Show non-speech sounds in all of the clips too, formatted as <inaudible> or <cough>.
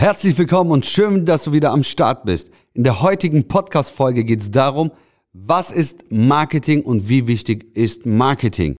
Herzlich willkommen und schön, dass du wieder am Start bist. In der heutigen Podcast-Folge geht es darum, was ist Marketing und wie wichtig ist Marketing.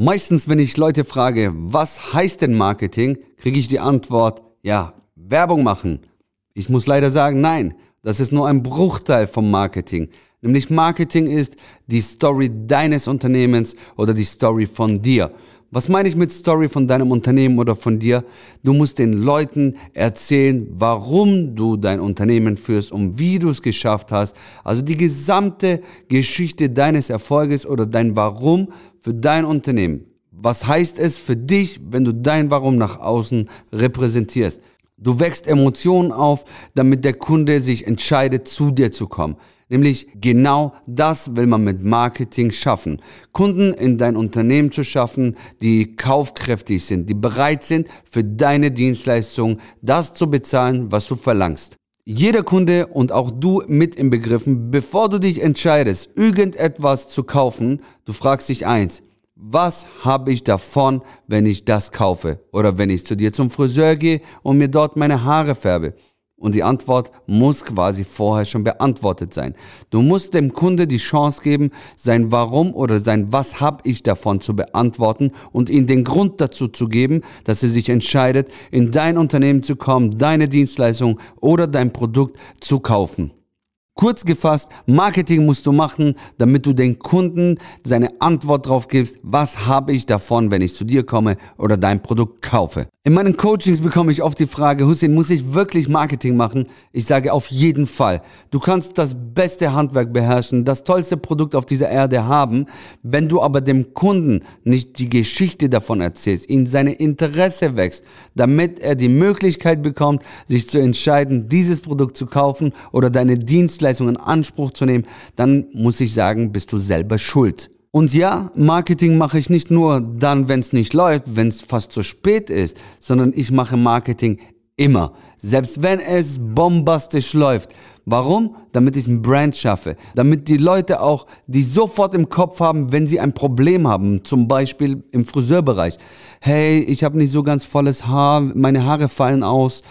Meistens, wenn ich Leute frage, was heißt denn Marketing, kriege ich die Antwort, ja, Werbung machen. Ich muss leider sagen, nein, das ist nur ein Bruchteil vom Marketing. Nämlich Marketing ist die Story deines Unternehmens oder die Story von dir. Was meine ich mit Story von deinem Unternehmen oder von dir? Du musst den Leuten erzählen, warum du dein Unternehmen führst und wie du es geschafft hast. Also die gesamte Geschichte deines Erfolges oder dein Warum für dein Unternehmen. Was heißt es für dich, wenn du dein Warum nach außen repräsentierst? Du wächst Emotionen auf, damit der Kunde sich entscheidet, zu dir zu kommen. Nämlich genau das will man mit Marketing schaffen. Kunden in dein Unternehmen zu schaffen, die kaufkräftig sind, die bereit sind, für deine Dienstleistung das zu bezahlen, was du verlangst. Jeder Kunde und auch du mit im Begriffen, bevor du dich entscheidest, irgendetwas zu kaufen, du fragst dich eins, was habe ich davon, wenn ich das kaufe? Oder wenn ich zu dir zum Friseur gehe und mir dort meine Haare färbe? Und die Antwort muss quasi vorher schon beantwortet sein. Du musst dem Kunde die Chance geben, sein Warum oder sein Was hab ich davon zu beantworten und ihm den Grund dazu zu geben, dass er sich entscheidet, in dein Unternehmen zu kommen, deine Dienstleistung oder dein Produkt zu kaufen. Kurz gefasst, Marketing musst du machen, damit du den Kunden seine Antwort drauf gibst, was habe ich davon, wenn ich zu dir komme oder dein Produkt kaufe. In meinen Coachings bekomme ich oft die Frage, Hussein, muss ich wirklich Marketing machen? Ich sage auf jeden Fall. Du kannst das beste Handwerk beherrschen, das tollste Produkt auf dieser Erde haben, wenn du aber dem Kunden nicht die Geschichte davon erzählst, ihn seine Interesse wächst, damit er die Möglichkeit bekommt, sich zu entscheiden, dieses Produkt zu kaufen oder deine Dienstleistung Dienstleistung in Anspruch zu nehmen, dann muss ich sagen, bist du selber schuld. Und ja, Marketing mache ich nicht nur dann, wenn es nicht läuft, wenn es fast zu spät ist, sondern ich mache Marketing immer. Selbst wenn es bombastisch läuft. Warum? Damit ich ein Brand schaffe. Damit die Leute auch, die sofort im Kopf haben, wenn sie ein Problem haben, zum Beispiel im Friseurbereich. Hey, ich habe nicht so ganz volles Haar, meine Haare fallen aus.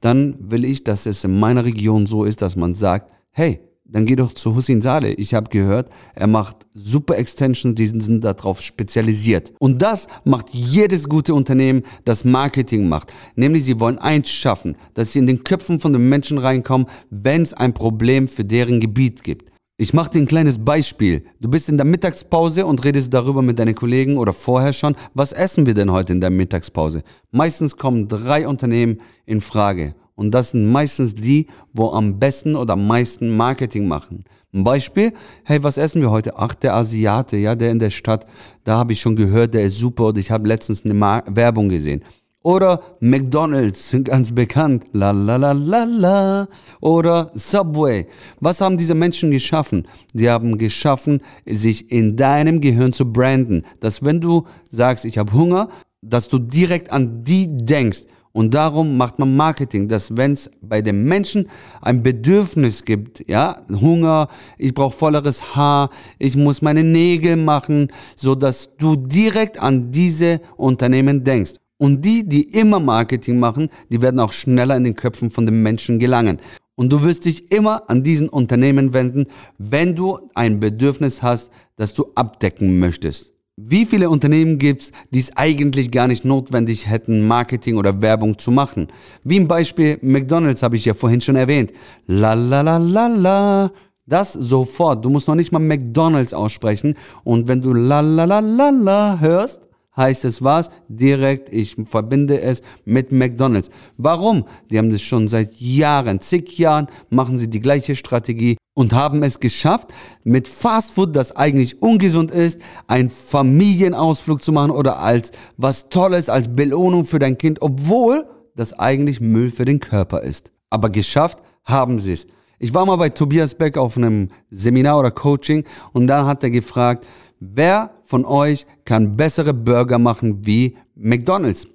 Dann will ich, dass es in meiner Region so ist, dass man sagt, hey, dann geh doch zu Hussein Saleh. Ich habe gehört, er macht super Extensions, die sind darauf spezialisiert. Und das macht jedes gute Unternehmen, das Marketing macht. Nämlich sie wollen eins schaffen, dass sie in den Köpfen von den Menschen reinkommen, wenn es ein Problem für deren Gebiet gibt. Ich mache dir ein kleines Beispiel. Du bist in der Mittagspause und redest darüber mit deinen Kollegen oder vorher schon, was essen wir denn heute in der Mittagspause? Meistens kommen drei Unternehmen in Frage und das sind meistens die, wo am besten oder am meisten Marketing machen. Ein Beispiel, hey, was essen wir heute? Ach, der Asiate, ja, der in der Stadt, da habe ich schon gehört, der ist super und ich habe letztens eine Mar Werbung gesehen. Oder McDonald's, sind <laughs> ganz bekannt, la la la la la. Oder Subway. Was haben diese Menschen geschaffen? Sie haben geschaffen, sich in deinem Gehirn zu branden. Dass wenn du sagst, ich habe Hunger, dass du direkt an die denkst. Und darum macht man Marketing, dass wenn es bei den Menschen ein Bedürfnis gibt, ja, Hunger, ich brauche volleres Haar, ich muss meine Nägel machen, so dass du direkt an diese Unternehmen denkst. Und die, die immer Marketing machen, die werden auch schneller in den Köpfen von den Menschen gelangen. Und du wirst dich immer an diesen Unternehmen wenden, wenn du ein Bedürfnis hast, das du abdecken möchtest. Wie viele Unternehmen gibt es, die es eigentlich gar nicht notwendig hätten, Marketing oder Werbung zu machen? Wie im Beispiel McDonald's habe ich ja vorhin schon erwähnt. La la la la la. Das sofort. Du musst noch nicht mal McDonald's aussprechen. Und wenn du la la la la la hörst, heißt es was? Direkt, ich verbinde es mit McDonald's. Warum? Die haben das schon seit Jahren, zig Jahren, machen sie die gleiche Strategie und haben es geschafft, mit Fastfood, das eigentlich ungesund ist, einen Familienausflug zu machen oder als was Tolles, als Belohnung für dein Kind, obwohl das eigentlich Müll für den Körper ist. Aber geschafft haben sie es. Ich war mal bei Tobias Beck auf einem Seminar oder Coaching und da hat er gefragt, wer von euch kann bessere Burger machen wie McDonald's?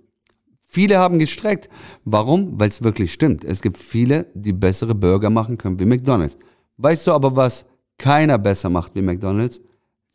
Viele haben gestreckt. Warum? Weil es wirklich stimmt. Es gibt viele, die bessere Burger machen können wie McDonald's. Weißt du aber, was keiner besser macht wie McDonald's?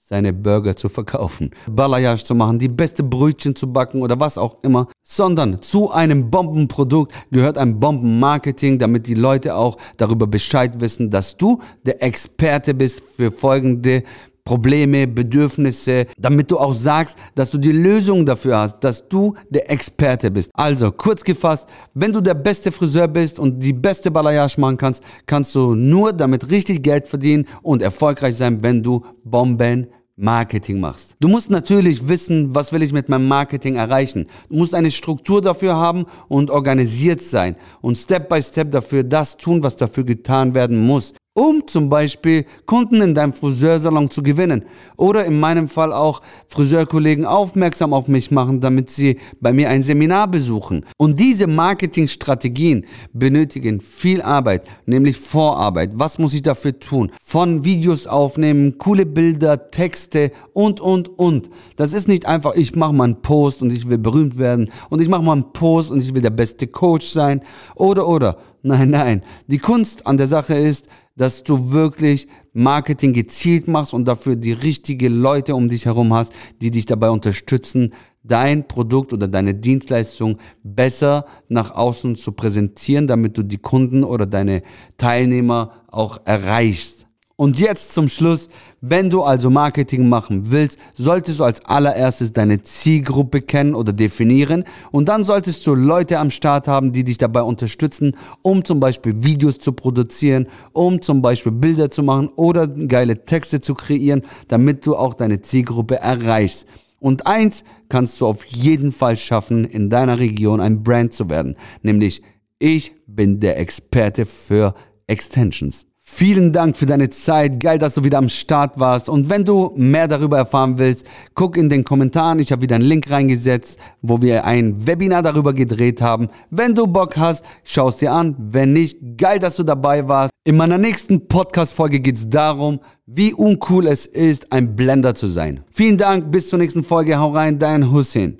seine Burger zu verkaufen, Balayage zu machen, die beste Brötchen zu backen oder was auch immer, sondern zu einem Bombenprodukt gehört ein Bombenmarketing, damit die Leute auch darüber Bescheid wissen, dass du der Experte bist für folgende Probleme, Bedürfnisse, damit du auch sagst, dass du die Lösung dafür hast, dass du der Experte bist. Also, kurz gefasst, wenn du der beste Friseur bist und die beste Balayage machen kannst, kannst du nur damit richtig Geld verdienen und erfolgreich sein, wenn du Bomben Marketing machst. Du musst natürlich wissen, was will ich mit meinem Marketing erreichen. Du musst eine Struktur dafür haben und organisiert sein und Step by Step dafür das tun, was dafür getan werden muss um zum Beispiel Kunden in deinem Friseursalon zu gewinnen. Oder in meinem Fall auch Friseurkollegen aufmerksam auf mich machen, damit sie bei mir ein Seminar besuchen. Und diese Marketingstrategien benötigen viel Arbeit, nämlich Vorarbeit. Was muss ich dafür tun? Von Videos aufnehmen, coole Bilder, Texte und, und, und. Das ist nicht einfach, ich mache mal einen Post und ich will berühmt werden und ich mache mal einen Post und ich will der beste Coach sein. Oder, oder. Nein, nein. Die Kunst an der Sache ist, dass du wirklich Marketing gezielt machst und dafür die richtigen Leute um dich herum hast, die dich dabei unterstützen, dein Produkt oder deine Dienstleistung besser nach außen zu präsentieren, damit du die Kunden oder deine Teilnehmer auch erreichst. Und jetzt zum Schluss, wenn du also Marketing machen willst, solltest du als allererstes deine Zielgruppe kennen oder definieren und dann solltest du Leute am Start haben, die dich dabei unterstützen, um zum Beispiel Videos zu produzieren, um zum Beispiel Bilder zu machen oder geile Texte zu kreieren, damit du auch deine Zielgruppe erreichst. Und eins kannst du auf jeden Fall schaffen, in deiner Region ein Brand zu werden, nämlich ich bin der Experte für Extensions. Vielen Dank für deine Zeit. Geil, dass du wieder am Start warst. Und wenn du mehr darüber erfahren willst, guck in den Kommentaren. Ich habe wieder einen Link reingesetzt, wo wir ein Webinar darüber gedreht haben. Wenn du Bock hast, schau es dir an. Wenn nicht, geil, dass du dabei warst. In meiner nächsten Podcast-Folge geht es darum, wie uncool es ist, ein Blender zu sein. Vielen Dank. Bis zur nächsten Folge. Hau rein, dein Hussein.